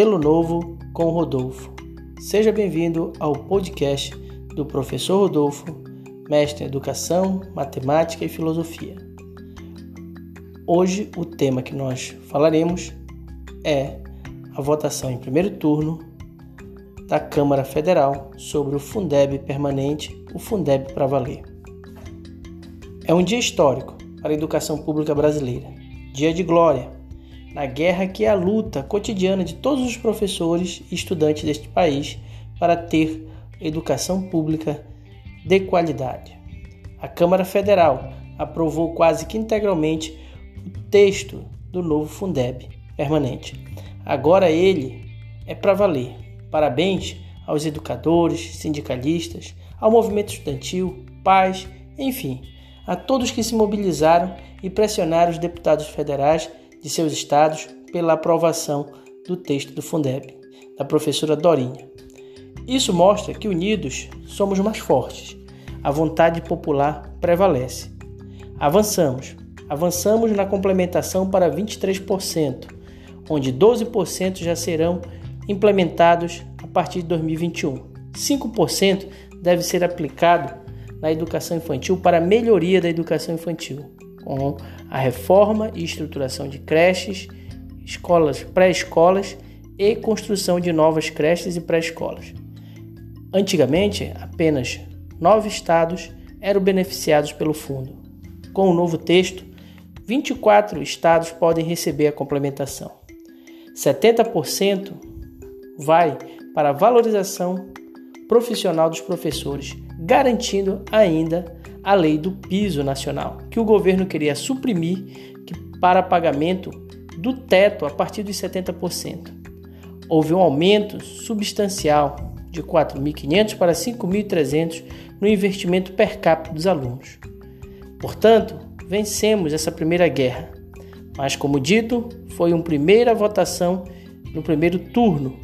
Pelo Novo com Rodolfo. Seja bem-vindo ao podcast do professor Rodolfo, mestre em Educação, Matemática e Filosofia. Hoje o tema que nós falaremos é a votação em primeiro turno da Câmara Federal sobre o Fundeb permanente, o Fundeb para valer. É um dia histórico para a educação pública brasileira, dia de glória na guerra que é a luta cotidiana de todos os professores e estudantes deste país para ter educação pública de qualidade. A Câmara Federal aprovou quase que integralmente o texto do novo Fundeb permanente. Agora ele é para valer. Parabéns aos educadores, sindicalistas, ao movimento estudantil, pais, enfim, a todos que se mobilizaram e pressionaram os deputados federais de seus estados pela aprovação do texto do Fundeb, da professora Dorinha. Isso mostra que unidos somos mais fortes. A vontade popular prevalece. Avançamos. Avançamos na complementação para 23%, onde 12% já serão implementados a partir de 2021. 5% deve ser aplicado na educação infantil para a melhoria da educação infantil com a reforma e estruturação de creches, escolas, pré-escolas e construção de novas creches e pré-escolas. Antigamente, apenas nove estados eram beneficiados pelo fundo. Com o novo texto, 24 estados podem receber a complementação. 70% vai para a valorização profissional dos professores, garantindo ainda a lei do piso nacional, que o governo queria suprimir para pagamento do teto a partir dos 70%. Houve um aumento substancial de 4.500 para 5.300 no investimento per capita dos alunos. Portanto, vencemos essa primeira guerra. Mas, como dito, foi uma primeira votação no primeiro turno.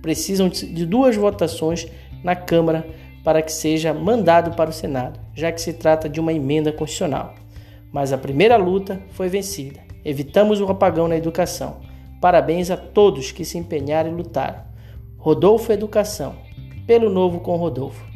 Precisam de duas votações na Câmara para que seja mandado para o Senado, já que se trata de uma emenda constitucional. Mas a primeira luta foi vencida. Evitamos o apagão na educação. Parabéns a todos que se empenharam e lutaram. Rodolfo Educação. Pelo novo com Rodolfo.